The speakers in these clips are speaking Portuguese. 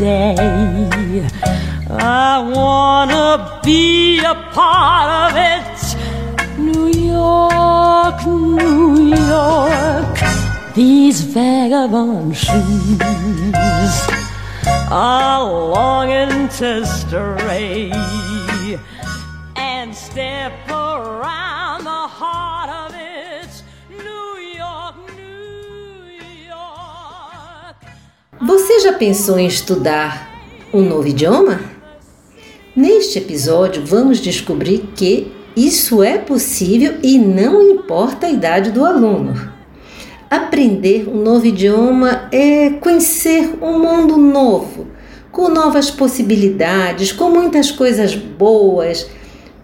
Today. I wanna be a part of it. New York, New York. These vagabond shoes are longing to stray and step around the heart Você já pensou em estudar um novo idioma? Neste episódio, vamos descobrir que isso é possível e não importa a idade do aluno. Aprender um novo idioma é conhecer um mundo novo, com novas possibilidades, com muitas coisas boas,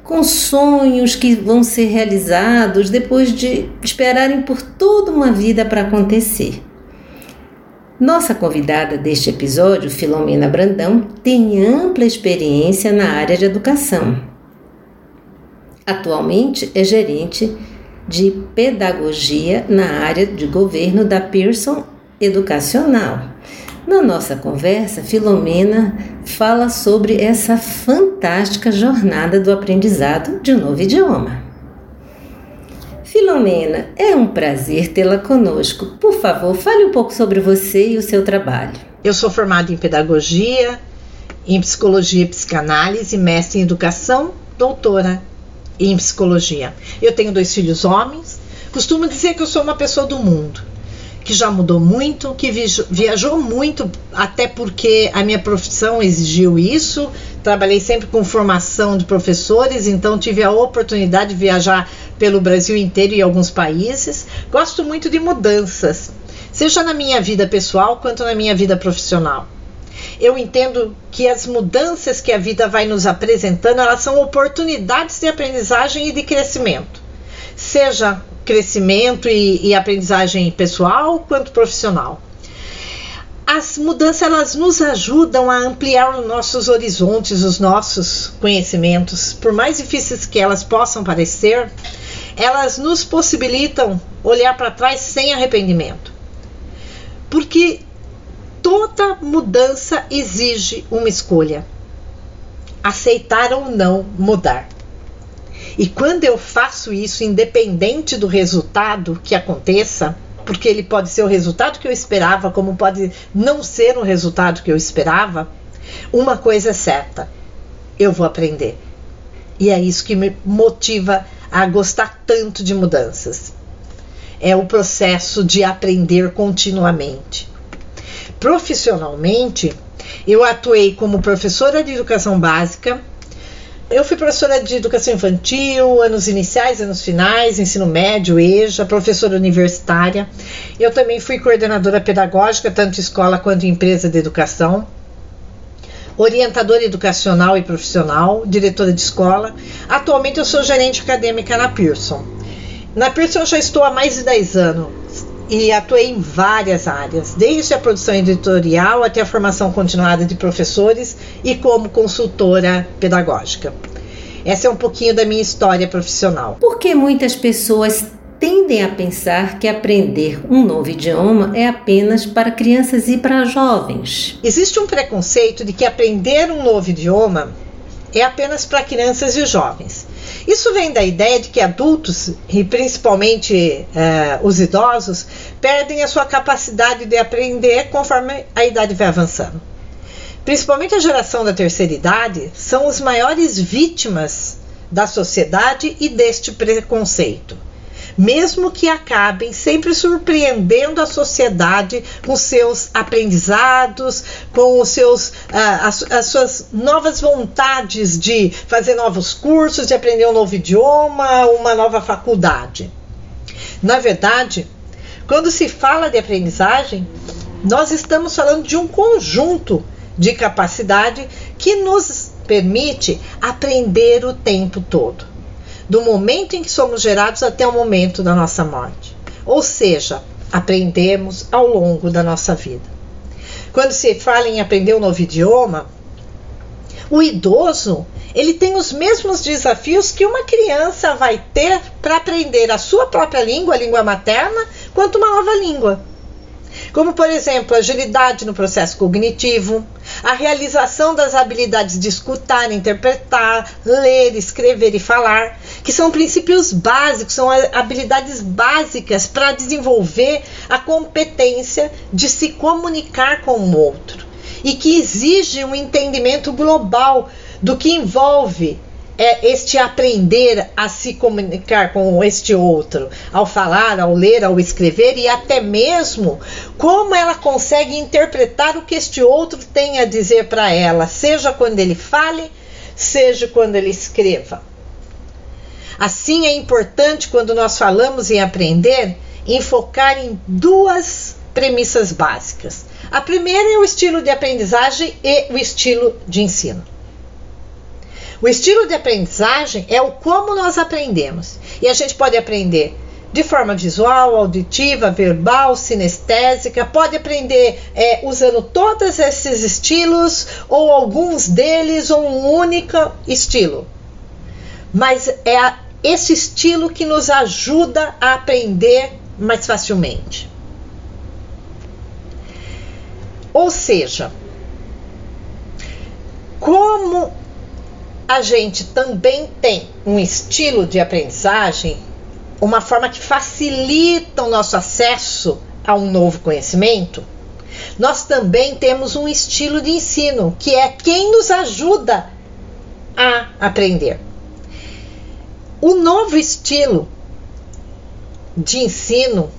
com sonhos que vão ser realizados depois de esperarem por toda uma vida para acontecer. Nossa convidada deste episódio, Filomena Brandão, tem ampla experiência na área de educação. Atualmente é gerente de pedagogia na área de governo da Pearson Educacional. Na nossa conversa, Filomena fala sobre essa fantástica jornada do aprendizado de um novo idioma. Filomena, é um prazer tê-la conosco. Por favor, fale um pouco sobre você e o seu trabalho. Eu sou formada em pedagogia, em psicologia e psicanálise, mestre em educação, doutora em psicologia. Eu tenho dois filhos homens. Costumo dizer que eu sou uma pessoa do mundo, que já mudou muito, que viajou muito, até porque a minha profissão exigiu isso. Trabalhei sempre com formação de professores, então tive a oportunidade de viajar pelo Brasil inteiro e alguns países. Gosto muito de mudanças, seja na minha vida pessoal quanto na minha vida profissional. Eu entendo que as mudanças que a vida vai nos apresentando, elas são oportunidades de aprendizagem e de crescimento. Seja crescimento e, e aprendizagem pessoal quanto profissional as mudanças elas nos ajudam a ampliar os nossos horizontes, os nossos conhecimentos. Por mais difíceis que elas possam parecer, elas nos possibilitam olhar para trás sem arrependimento. Porque toda mudança exige uma escolha: aceitar ou não mudar. E quando eu faço isso, independente do resultado que aconteça, porque ele pode ser o resultado que eu esperava, como pode não ser o resultado que eu esperava, uma coisa é certa: eu vou aprender. E é isso que me motiva a gostar tanto de mudanças. É o processo de aprender continuamente. Profissionalmente, eu atuei como professora de educação básica eu fui professora de educação infantil, anos iniciais, anos finais, ensino médio, EJA, professora universitária. Eu também fui coordenadora pedagógica, tanto escola quanto empresa de educação. Orientadora educacional e profissional, diretora de escola. Atualmente eu sou gerente acadêmica na Pearson. Na Pearson eu já estou há mais de 10 anos e atuei em várias áreas, desde a produção editorial até a formação continuada de professores e como consultora pedagógica. Essa é um pouquinho da minha história profissional. Por que muitas pessoas tendem a pensar que aprender um novo idioma é apenas para crianças e para jovens? Existe um preconceito de que aprender um novo idioma é apenas para crianças e jovens. Isso vem da ideia de que adultos, e principalmente eh, os idosos, perdem a sua capacidade de aprender conforme a idade vai avançando. Principalmente a geração da terceira idade são os maiores vítimas da sociedade e deste preconceito. Mesmo que acabem sempre surpreendendo a sociedade com seus aprendizados, com os seus, ah, as, as suas novas vontades de fazer novos cursos, de aprender um novo idioma, uma nova faculdade. Na verdade, quando se fala de aprendizagem, nós estamos falando de um conjunto de capacidade que nos permite aprender o tempo todo, do momento em que somos gerados até o momento da nossa morte. Ou seja, aprendemos ao longo da nossa vida. Quando se fala em aprender um novo idioma, o idoso ele tem os mesmos desafios que uma criança vai ter para aprender a sua própria língua, a língua materna, quanto uma nova língua. Como, por exemplo, agilidade no processo cognitivo, a realização das habilidades de escutar, interpretar, ler, escrever e falar, que são princípios básicos, são habilidades básicas para desenvolver a competência de se comunicar com o outro e que exige um entendimento global do que envolve é este aprender a se comunicar com este outro, ao falar, ao ler, ao escrever e até mesmo como ela consegue interpretar o que este outro tem a dizer para ela, seja quando ele fale, seja quando ele escreva. Assim é importante quando nós falamos em aprender, enfocar em duas premissas básicas. A primeira é o estilo de aprendizagem e o estilo de ensino. O estilo de aprendizagem é o como nós aprendemos. E a gente pode aprender de forma visual, auditiva, verbal, sinestésica, pode aprender é, usando todos esses estilos, ou alguns deles, ou um único estilo. Mas é a, esse estilo que nos ajuda a aprender mais facilmente. Ou seja, como a gente também tem um estilo de aprendizagem, uma forma que facilita o nosso acesso a um novo conhecimento, nós também temos um estilo de ensino, que é quem nos ajuda a aprender. O novo estilo de ensino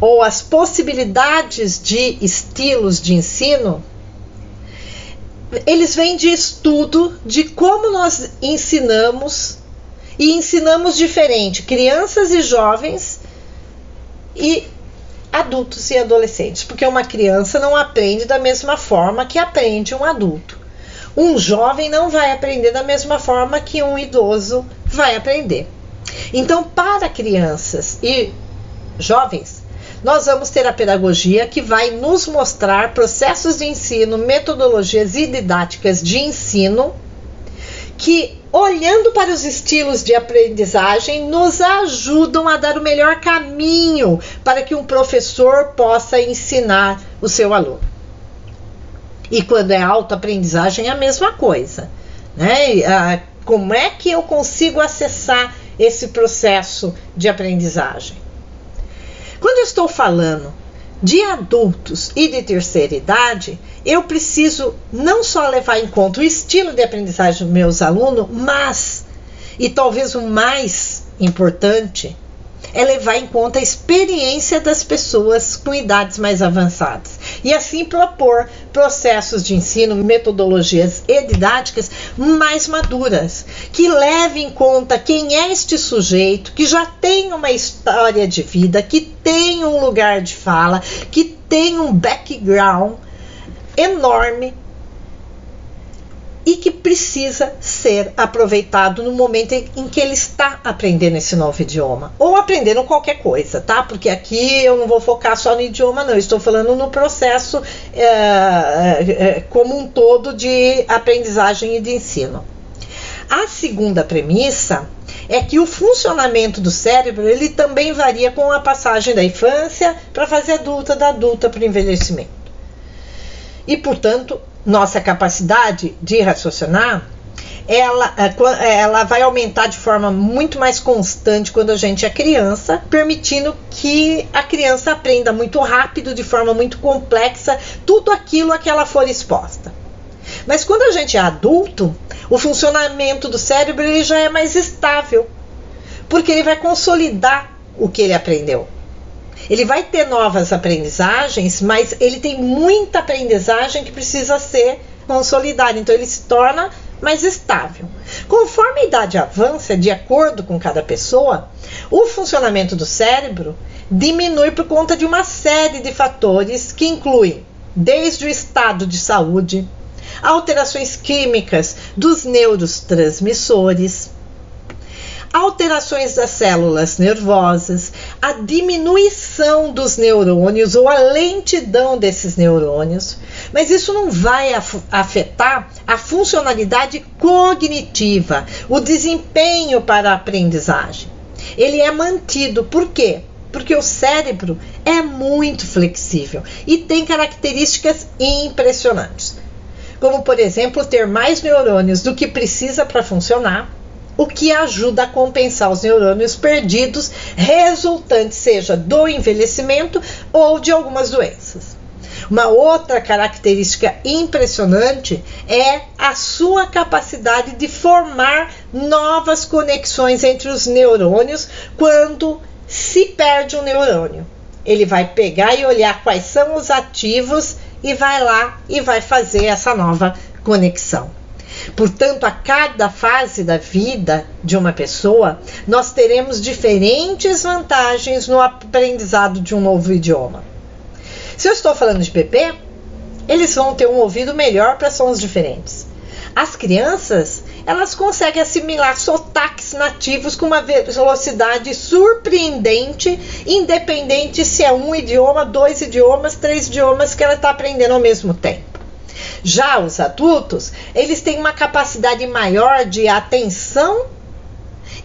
ou as possibilidades de estilos de ensino eles vêm de estudo de como nós ensinamos e ensinamos diferente crianças e jovens e adultos e adolescentes, porque uma criança não aprende da mesma forma que aprende um adulto. Um jovem não vai aprender da mesma forma que um idoso vai aprender. Então, para crianças e jovens, nós vamos ter a pedagogia que vai nos mostrar processos de ensino, metodologias e didáticas de ensino que, olhando para os estilos de aprendizagem, nos ajudam a dar o melhor caminho para que um professor possa ensinar o seu aluno. E quando é autoaprendizagem, é a mesma coisa. Né? Como é que eu consigo acessar esse processo de aprendizagem? Quando eu estou falando de adultos e de terceira idade, eu preciso não só levar em conta o estilo de aprendizagem dos meus alunos, mas, e talvez o mais importante, é levar em conta a experiência das pessoas com idades mais avançadas e assim propor processos de ensino, metodologias e didáticas mais maduras, que levem em conta quem é este sujeito, que já tem uma história de vida, que tem um lugar de fala, que tem um background enorme e que precisa ser aproveitado no momento em que ele está aprendendo esse novo idioma ou aprendendo qualquer coisa, tá? Porque aqui eu não vou focar só no idioma, não. estou falando no processo é, é, como um todo de aprendizagem e de ensino. A segunda premissa é que o funcionamento do cérebro ele também varia com a passagem da infância para a fase adulta, da adulta para o envelhecimento. E, portanto, nossa capacidade de raciocinar, ela, é, ela vai aumentar de forma muito mais constante quando a gente é criança, permitindo que a criança aprenda muito rápido, de forma muito complexa, tudo aquilo a que ela for exposta. Mas quando a gente é adulto, o funcionamento do cérebro ele já é mais estável, porque ele vai consolidar o que ele aprendeu. Ele vai ter novas aprendizagens, mas ele tem muita aprendizagem que precisa ser consolidada. Então ele se torna mais estável. Conforme a idade avança, de acordo com cada pessoa, o funcionamento do cérebro diminui por conta de uma série de fatores que incluem desde o estado de saúde, alterações químicas dos neurotransmissores, alterações das células nervosas, a diminuição dos neurônios ou a lentidão desses neurônios, mas isso não vai afetar a funcionalidade cognitiva, o desempenho para a aprendizagem. Ele é mantido, por quê? Porque o cérebro é muito flexível e tem características impressionantes, como por exemplo ter mais neurônios do que precisa para funcionar o que ajuda a compensar os neurônios perdidos, resultantes seja do envelhecimento ou de algumas doenças. Uma outra característica impressionante é a sua capacidade de formar novas conexões entre os neurônios quando se perde um neurônio. Ele vai pegar e olhar quais são os ativos e vai lá e vai fazer essa nova conexão. Portanto, a cada fase da vida de uma pessoa, nós teremos diferentes vantagens no aprendizado de um novo idioma. Se eu estou falando de bebê, eles vão ter um ouvido melhor para sons diferentes. As crianças, elas conseguem assimilar sotaques nativos com uma velocidade surpreendente, independente se é um idioma, dois idiomas, três idiomas que ela está aprendendo ao mesmo tempo. Já os adultos, eles têm uma capacidade maior de atenção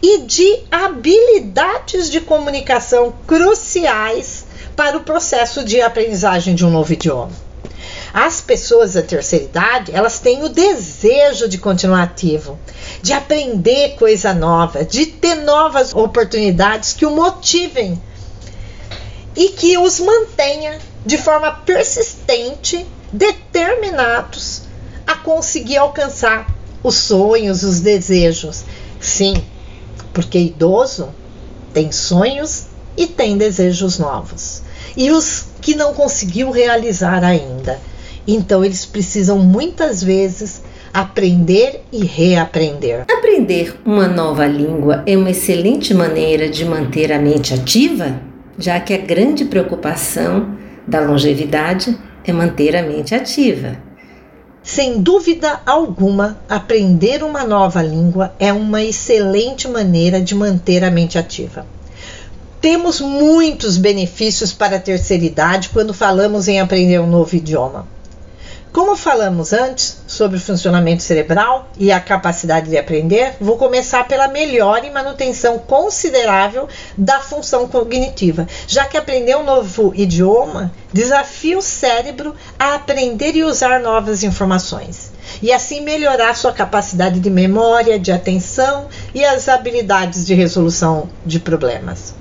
e de habilidades de comunicação cruciais para o processo de aprendizagem de um novo idioma. As pessoas da terceira idade, elas têm o desejo de continuar ativo, de aprender coisa nova, de ter novas oportunidades que o motivem e que os mantenha de forma persistente determinados a conseguir alcançar os sonhos, os desejos. Sim, porque idoso tem sonhos e tem desejos novos. E os que não conseguiu realizar ainda. Então eles precisam muitas vezes aprender e reaprender. Aprender uma nova língua é uma excelente maneira de manter a mente ativa, já que a grande preocupação da longevidade é manter a mente ativa. Sem dúvida alguma, aprender uma nova língua é uma excelente maneira de manter a mente ativa. Temos muitos benefícios para a terceira idade quando falamos em aprender um novo idioma. Como falamos antes sobre o funcionamento cerebral e a capacidade de aprender, vou começar pela melhora e manutenção considerável da função cognitiva, já que aprender um novo idioma desafia o cérebro a aprender e usar novas informações e assim melhorar sua capacidade de memória, de atenção e as habilidades de resolução de problemas.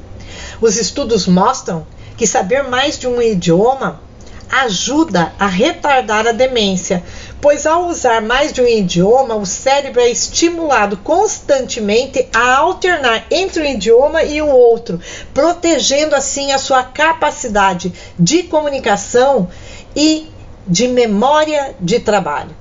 Os estudos mostram que saber mais de um idioma ajuda a retardar a demência, pois ao usar mais de um idioma, o cérebro é estimulado constantemente a alternar entre um idioma e o outro, protegendo assim a sua capacidade de comunicação e de memória de trabalho.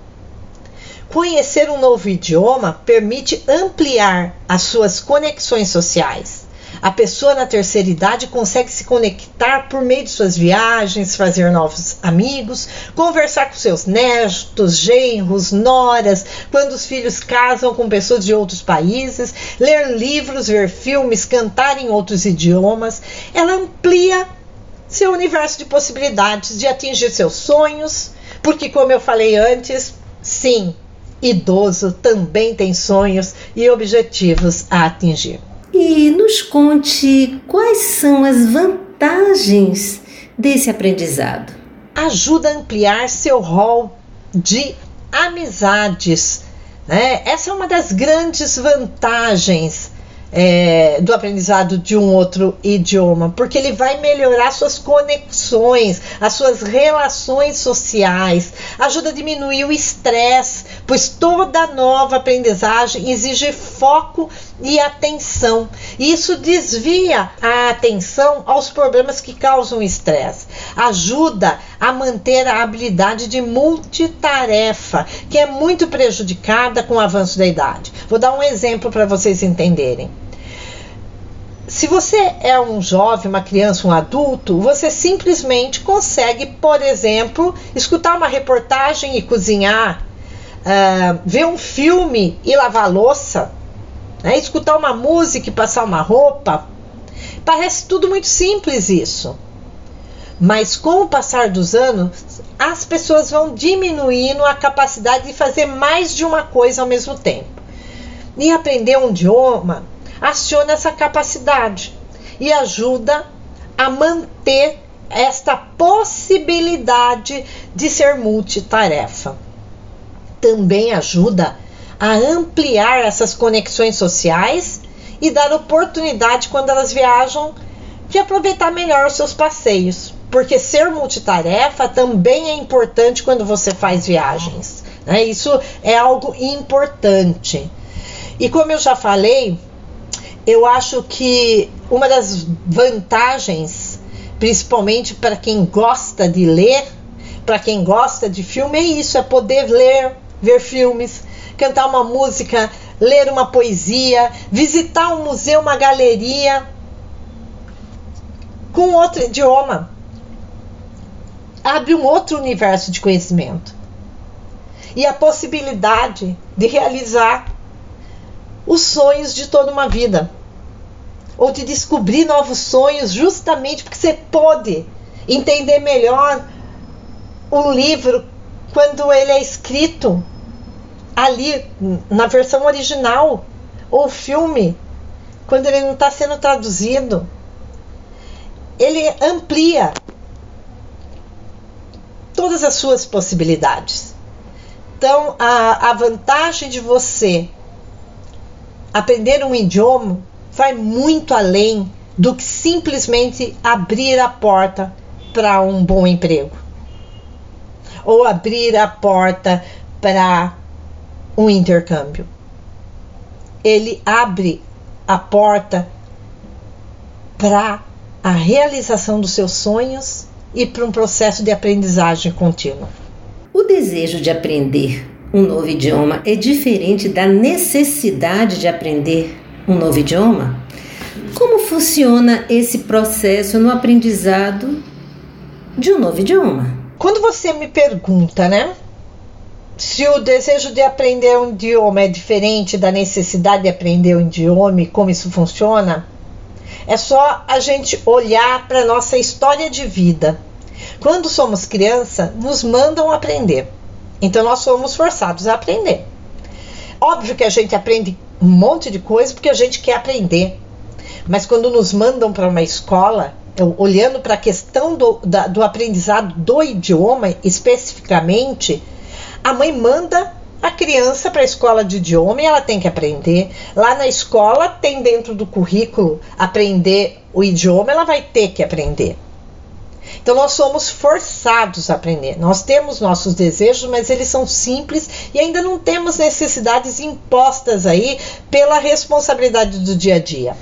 Conhecer um novo idioma permite ampliar as suas conexões sociais a pessoa na terceira idade consegue se conectar por meio de suas viagens, fazer novos amigos, conversar com seus netos, genros, noras, quando os filhos casam com pessoas de outros países, ler livros, ver filmes, cantar em outros idiomas. Ela amplia seu universo de possibilidades de atingir seus sonhos, porque, como eu falei antes, sim, idoso também tem sonhos e objetivos a atingir e nos conte quais são as vantagens desse aprendizado. Ajuda a ampliar seu rol de amizades. Né? Essa é uma das grandes vantagens é, do aprendizado de um outro idioma, porque ele vai melhorar suas conexões, as suas relações sociais, ajuda a diminuir o estresse, pois toda nova aprendizagem exige foco e atenção. Isso desvia a atenção aos problemas que causam estresse, ajuda a manter a habilidade de multitarefa, que é muito prejudicada com o avanço da idade. Vou dar um exemplo para vocês entenderem. Se você é um jovem, uma criança, um adulto, você simplesmente consegue, por exemplo, escutar uma reportagem e cozinhar, uh, ver um filme e lavar louça, né? escutar uma música e passar uma roupa. Parece tudo muito simples isso. Mas com o passar dos anos, as pessoas vão diminuindo a capacidade de fazer mais de uma coisa ao mesmo tempo. E aprender um idioma aciona essa capacidade e ajuda a manter esta possibilidade de ser multitarefa. Também ajuda a ampliar essas conexões sociais e dar oportunidade quando elas viajam de aproveitar melhor os seus passeios, porque ser multitarefa também é importante quando você faz viagens. Né? Isso é algo importante. E como eu já falei, eu acho que uma das vantagens, principalmente para quem gosta de ler, para quem gosta de filme, é isso: é poder ler, ver filmes, cantar uma música, ler uma poesia, visitar um museu, uma galeria com outro idioma. Abre um outro universo de conhecimento. E a possibilidade de realizar os sonhos de toda uma vida. Ou de descobrir novos sonhos, justamente porque você pode entender melhor o livro quando ele é escrito ali na versão original, ou filme, quando ele não está sendo traduzido. Ele amplia todas as suas possibilidades. Então, a, a vantagem de você aprender um idioma vai muito além do que simplesmente abrir a porta para um bom emprego ou abrir a porta para um intercâmbio. Ele abre a porta para a realização dos seus sonhos e para um processo de aprendizagem contínua. O desejo de aprender um novo idioma é diferente da necessidade de aprender um novo idioma? Como funciona esse processo no aprendizado de um novo idioma? Quando você me pergunta, né, se o desejo de aprender um idioma é diferente da necessidade de aprender um idioma e como isso funciona, é só a gente olhar para nossa história de vida. Quando somos criança, nos mandam aprender. Então nós somos forçados a aprender. Óbvio que a gente aprende um monte de coisa porque a gente quer aprender. Mas quando nos mandam para uma escola, olhando para a questão do, da, do aprendizado do idioma especificamente, a mãe manda a criança para a escola de idioma e ela tem que aprender. Lá na escola tem dentro do currículo aprender o idioma, ela vai ter que aprender. Então nós somos forçados a aprender. Nós temos nossos desejos, mas eles são simples e ainda não temos necessidades impostas aí pela responsabilidade do dia a dia.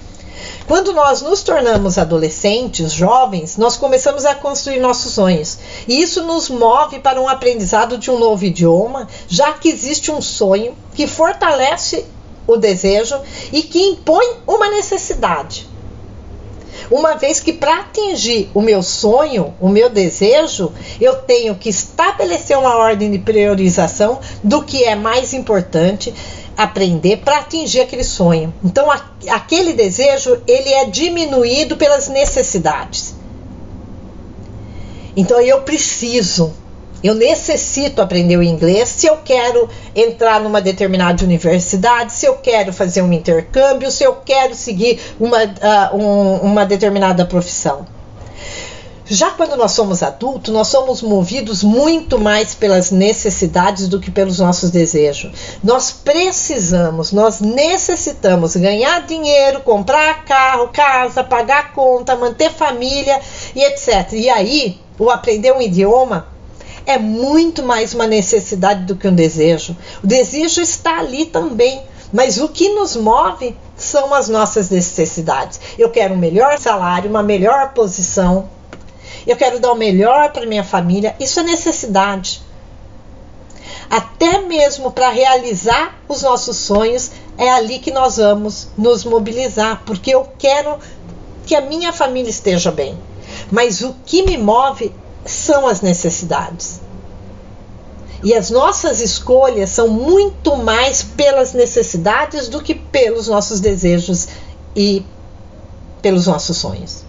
Quando nós nos tornamos adolescentes, jovens, nós começamos a construir nossos sonhos. E isso nos move para um aprendizado de um novo idioma, já que existe um sonho que fortalece o desejo e que impõe uma necessidade uma vez que para atingir o meu sonho, o meu desejo, eu tenho que estabelecer uma ordem de priorização do que é mais importante aprender para atingir aquele sonho. Então, a, aquele desejo ele é diminuído pelas necessidades. Então, eu preciso eu necessito aprender o inglês se eu quero entrar numa determinada universidade, se eu quero fazer um intercâmbio, se eu quero seguir uma, uh, um, uma determinada profissão. Já quando nós somos adultos, nós somos movidos muito mais pelas necessidades do que pelos nossos desejos. Nós precisamos, nós necessitamos ganhar dinheiro, comprar carro, casa, pagar conta, manter família e etc. E aí, o aprender um idioma é muito mais uma necessidade do que um desejo. O desejo está ali também, mas o que nos move são as nossas necessidades. Eu quero um melhor salário, uma melhor posição. Eu quero dar o melhor para minha família. Isso é necessidade. Até mesmo para realizar os nossos sonhos, é ali que nós vamos nos mobilizar, porque eu quero que a minha família esteja bem. Mas o que me move são as necessidades. E as nossas escolhas são muito mais pelas necessidades do que pelos nossos desejos e pelos nossos sonhos.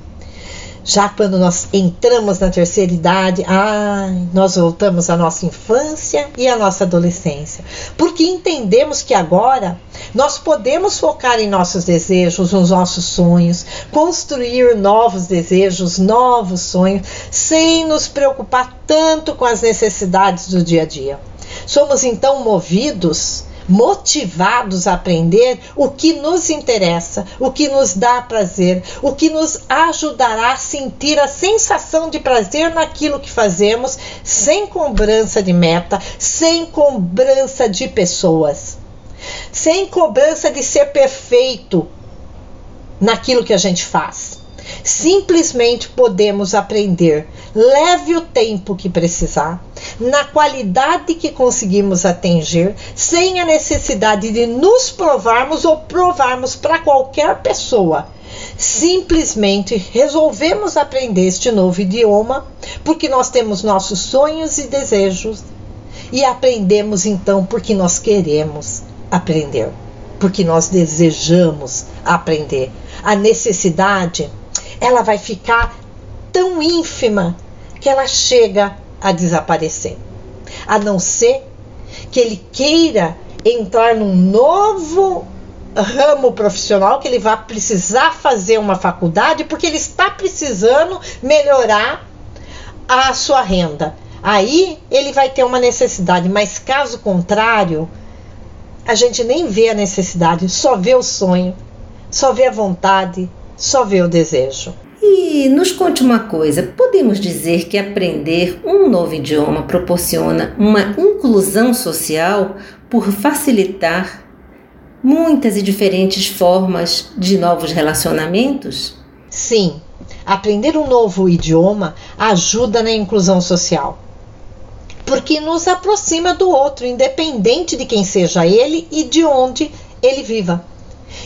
Já quando nós entramos na terceira idade, ai, nós voltamos à nossa infância e à nossa adolescência, porque entendemos que agora nós podemos focar em nossos desejos, nos nossos sonhos, construir novos desejos, novos sonhos, sem nos preocupar tanto com as necessidades do dia a dia. Somos então movidos motivados a aprender o que nos interessa, o que nos dá prazer, o que nos ajudará a sentir a sensação de prazer naquilo que fazemos, sem cobrança de meta, sem cobrança de pessoas, sem cobrança de ser perfeito naquilo que a gente faz. Simplesmente podemos aprender. Leve o tempo que precisar, na qualidade que conseguimos atingir, sem a necessidade de nos provarmos ou provarmos para qualquer pessoa. Simplesmente resolvemos aprender este novo idioma porque nós temos nossos sonhos e desejos e aprendemos então porque nós queremos aprender, porque nós desejamos aprender. A necessidade ela vai ficar tão ínfima que ela chega a desaparecer. A não ser que ele queira entrar num novo ramo profissional, que ele vai precisar fazer uma faculdade, porque ele está precisando melhorar a sua renda. Aí ele vai ter uma necessidade, mas caso contrário, a gente nem vê a necessidade, só vê o sonho, só vê a vontade, só vê o desejo. E nos conte uma coisa: podemos dizer que aprender um novo idioma proporciona uma inclusão social por facilitar muitas e diferentes formas de novos relacionamentos? Sim, aprender um novo idioma ajuda na inclusão social. Porque nos aproxima do outro, independente de quem seja ele e de onde ele viva.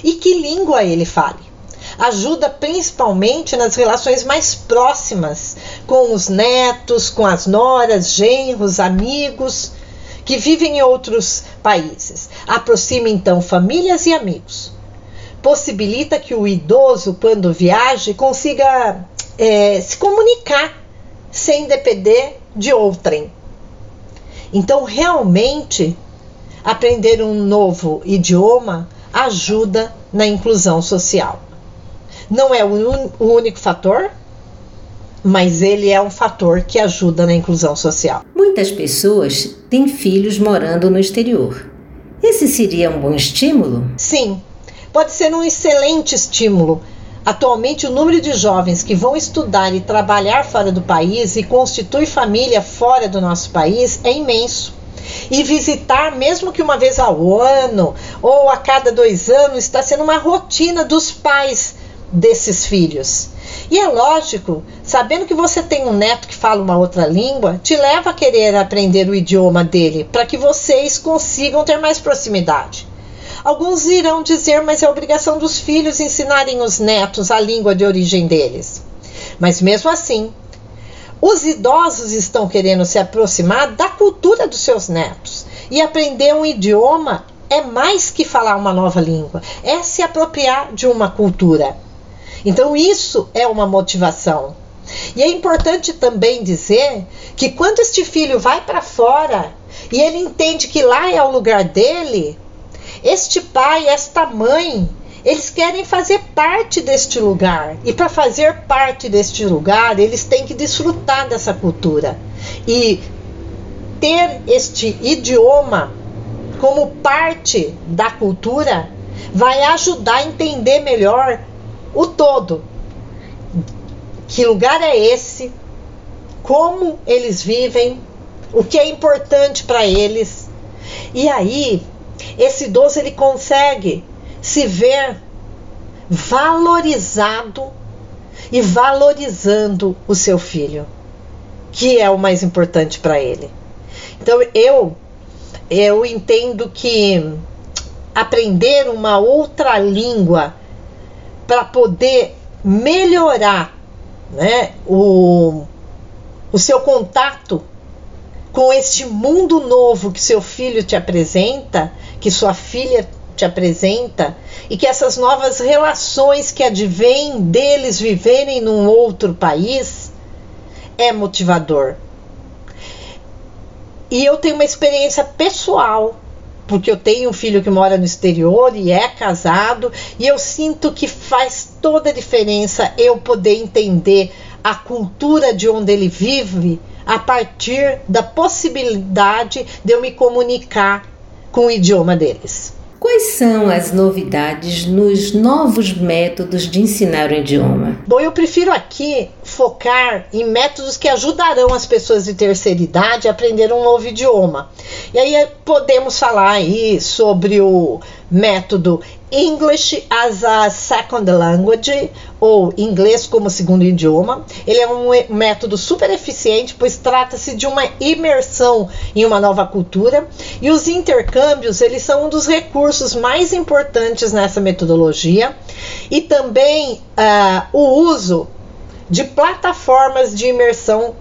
E que língua ele fale ajuda principalmente nas relações mais próximas com os netos, com as noras, genros, amigos que vivem em outros países. Aproxima então famílias e amigos. Possibilita que o idoso, quando viaje, consiga é, se comunicar sem depender de outrem. Então, realmente, aprender um novo idioma ajuda na inclusão social. Não é o, o único fator, mas ele é um fator que ajuda na inclusão social. Muitas pessoas têm filhos morando no exterior. Esse seria um bom estímulo? Sim, pode ser um excelente estímulo. Atualmente, o número de jovens que vão estudar e trabalhar fora do país e constitui família fora do nosso país é imenso. E visitar, mesmo que uma vez ao ano ou a cada dois anos, está sendo uma rotina dos pais desses filhos. E é lógico, sabendo que você tem um neto que fala uma outra língua, te leva a querer aprender o idioma dele para que vocês consigam ter mais proximidade. Alguns irão dizer, mas é obrigação dos filhos ensinarem os netos a língua de origem deles. Mas mesmo assim, os idosos estão querendo se aproximar da cultura dos seus netos. E aprender um idioma é mais que falar uma nova língua, é se apropriar de uma cultura. Então, isso é uma motivação. E é importante também dizer que quando este filho vai para fora e ele entende que lá é o lugar dele, este pai, esta mãe, eles querem fazer parte deste lugar. E para fazer parte deste lugar, eles têm que desfrutar dessa cultura. E ter este idioma como parte da cultura vai ajudar a entender melhor o todo. Que lugar é esse? Como eles vivem? o que é importante para eles. E aí, esse idoso ele consegue se ver valorizado e valorizando o seu filho, que é o mais importante para ele. Então eu eu entendo que aprender uma outra língua para poder melhorar né, o, o seu contato com este mundo novo que seu filho te apresenta, que sua filha te apresenta, e que essas novas relações que advêm deles viverem num outro país é motivador. E eu tenho uma experiência pessoal, porque eu tenho um filho que mora no exterior e é casado, e eu sinto que faz toda a diferença eu poder entender a cultura de onde ele vive a partir da possibilidade de eu me comunicar com o idioma deles. Quais são as novidades nos novos métodos de ensinar o idioma? Bom, eu prefiro aqui focar em métodos que ajudarão as pessoas de terceira idade a aprender um novo idioma. E aí podemos falar aí sobre o método English as a Second Language, ou inglês como segundo idioma. Ele é um método super eficiente, pois trata-se de uma imersão em uma nova cultura, e os intercâmbios, eles são um dos recursos mais importantes nessa metodologia, e também uh, o uso de plataformas de imersão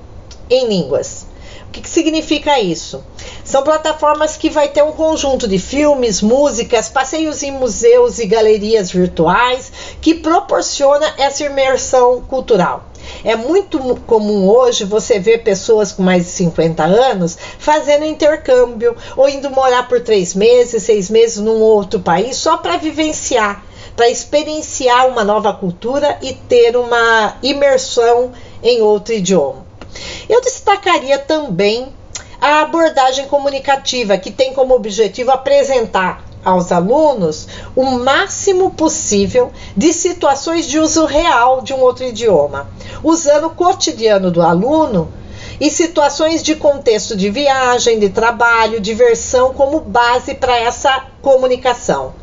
em línguas. O que, que significa isso? São plataformas que vai ter um conjunto de filmes, músicas, passeios em museus e galerias virtuais que proporciona essa imersão cultural. É muito comum hoje você ver pessoas com mais de 50 anos fazendo intercâmbio ou indo morar por três meses, seis meses num outro país só para vivenciar, para experienciar uma nova cultura e ter uma imersão em outro idioma. Eu destacaria também a abordagem comunicativa, que tem como objetivo apresentar aos alunos o máximo possível de situações de uso real de um outro idioma, usando o cotidiano do aluno e situações de contexto de viagem, de trabalho, diversão como base para essa comunicação.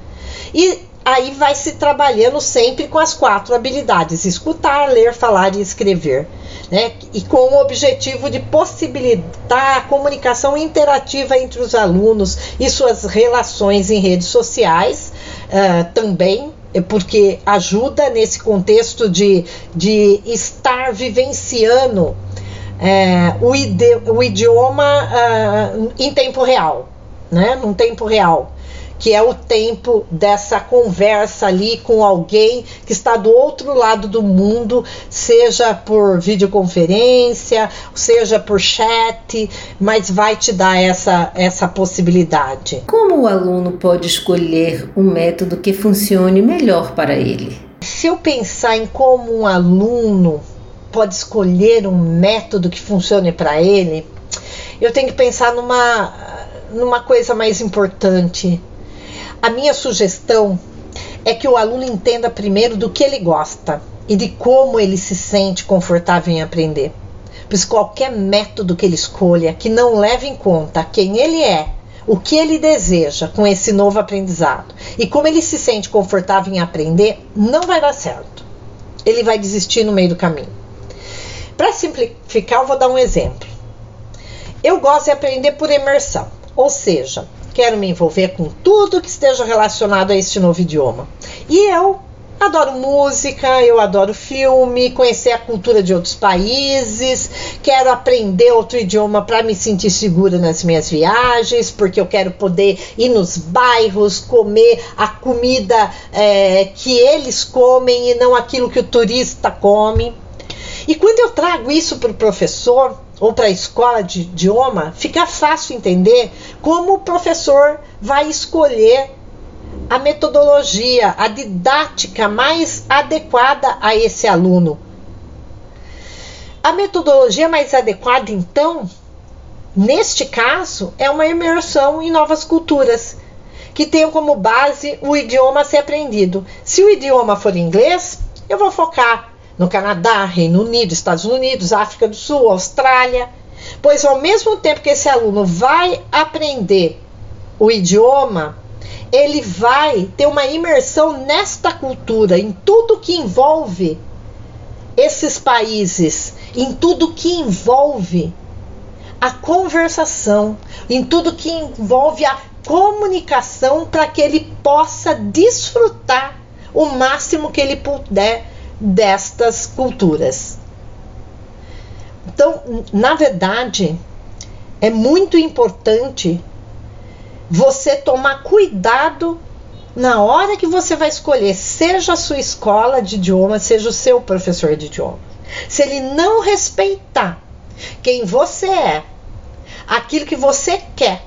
E aí vai se trabalhando sempre com as quatro habilidades: escutar, ler, falar e escrever né? e com o objetivo de possibilitar a comunicação interativa entre os alunos e suas relações em redes sociais uh, também porque ajuda nesse contexto de, de estar vivenciando é, o, ide, o, idioma uh, em tempo real, né? num tempo real que é o tempo dessa conversa ali com alguém que está do outro lado do mundo, seja por videoconferência, seja por chat, mas vai te dar essa, essa possibilidade. Como o aluno pode escolher um método que funcione melhor para ele? Se eu pensar em como um aluno pode escolher um método que funcione para ele, eu tenho que pensar numa, numa coisa mais importante a minha sugestão é que o aluno entenda primeiro do que ele gosta e de como ele se sente confortável em aprender. Pois qualquer método que ele escolha que não leve em conta quem ele é, o que ele deseja com esse novo aprendizado e como ele se sente confortável em aprender, não vai dar certo. Ele vai desistir no meio do caminho. Para simplificar, eu vou dar um exemplo. Eu gosto de aprender por imersão, ou seja, quero me envolver com tudo que esteja relacionado a este novo idioma. E eu adoro música, eu adoro filme, conhecer a cultura de outros países, quero aprender outro idioma para me sentir segura nas minhas viagens, porque eu quero poder ir nos bairros, comer a comida é, que eles comem e não aquilo que o turista come. E quando eu trago isso para o professor, ou para a escola de idioma, fica fácil entender como o professor vai escolher a metodologia, a didática mais adequada a esse aluno. A metodologia mais adequada, então, neste caso, é uma imersão em novas culturas, que tenham como base o idioma a ser aprendido. Se o idioma for inglês, eu vou focar no Canadá, Reino Unido, Estados Unidos, África do Sul, Austrália. Pois ao mesmo tempo que esse aluno vai aprender o idioma, ele vai ter uma imersão nesta cultura, em tudo que envolve esses países, em tudo que envolve a conversação, em tudo que envolve a comunicação para que ele possa desfrutar o máximo que ele puder destas culturas. Então, na verdade, é muito importante você tomar cuidado na hora que você vai escolher, seja a sua escola de idioma, seja o seu professor de idioma. Se ele não respeitar quem você é, aquilo que você quer,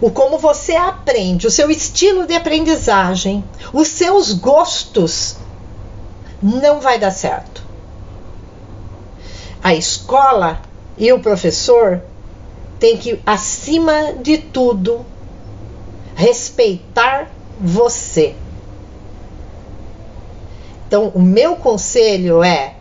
o como você aprende, o seu estilo de aprendizagem, os seus gostos, não vai dar certo. A escola e o professor têm que, acima de tudo, respeitar você. Então, o meu conselho é: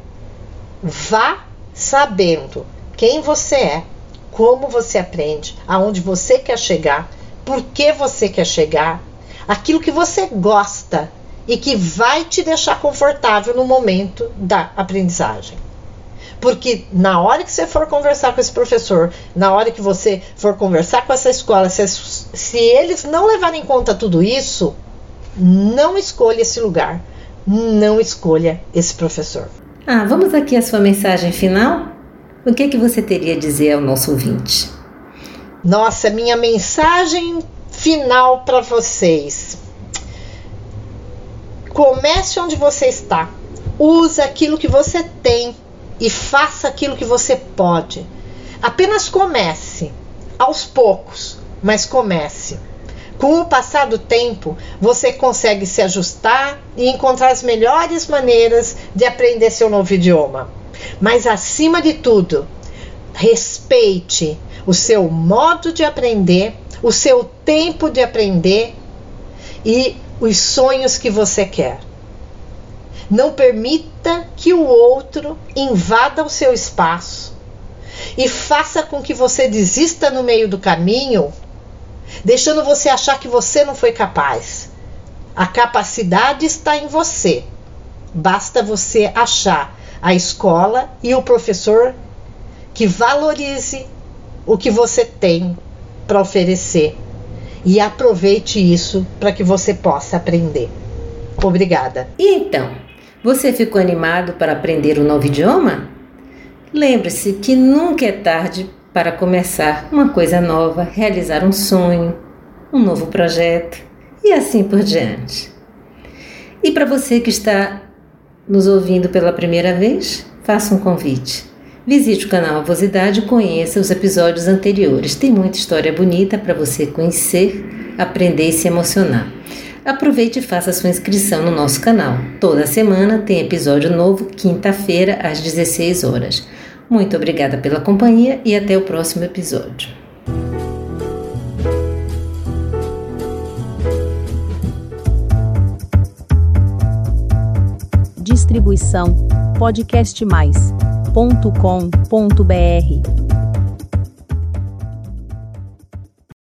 vá sabendo quem você é, como você aprende, aonde você quer chegar, por que você quer chegar, aquilo que você gosta e que vai te deixar confortável no momento da aprendizagem. Porque na hora que você for conversar com esse professor, na hora que você for conversar com essa escola, se, se eles não levarem em conta tudo isso, não escolha esse lugar, não escolha esse professor. Ah, vamos aqui à sua mensagem final? O que, é que você teria a dizer ao nosso ouvinte? Nossa, minha mensagem final para vocês. Comece onde você está. Use aquilo que você tem e faça aquilo que você pode. Apenas comece, aos poucos, mas comece. Com o passar do tempo, você consegue se ajustar e encontrar as melhores maneiras de aprender seu novo idioma. Mas acima de tudo, respeite o seu modo de aprender, o seu tempo de aprender e os sonhos que você quer. Não permita que o outro invada o seu espaço e faça com que você desista no meio do caminho, deixando você achar que você não foi capaz. A capacidade está em você. Basta você achar a escola e o professor que valorize o que você tem para oferecer e aproveite isso para que você possa aprender. Obrigada. E então, você ficou animado para aprender um novo idioma? Lembre-se que nunca é tarde para começar uma coisa nova, realizar um sonho, um novo projeto e assim por diante. E para você que está nos ouvindo pela primeira vez, faça um convite. Visite o canal Avosidade e conheça os episódios anteriores. Tem muita história bonita para você conhecer, aprender e se emocionar. Aproveite e faça sua inscrição no nosso canal. Toda semana tem episódio novo, quinta-feira, às 16 horas. Muito obrigada pela companhia e até o próximo episódio. Distribuição podcastmais.com.br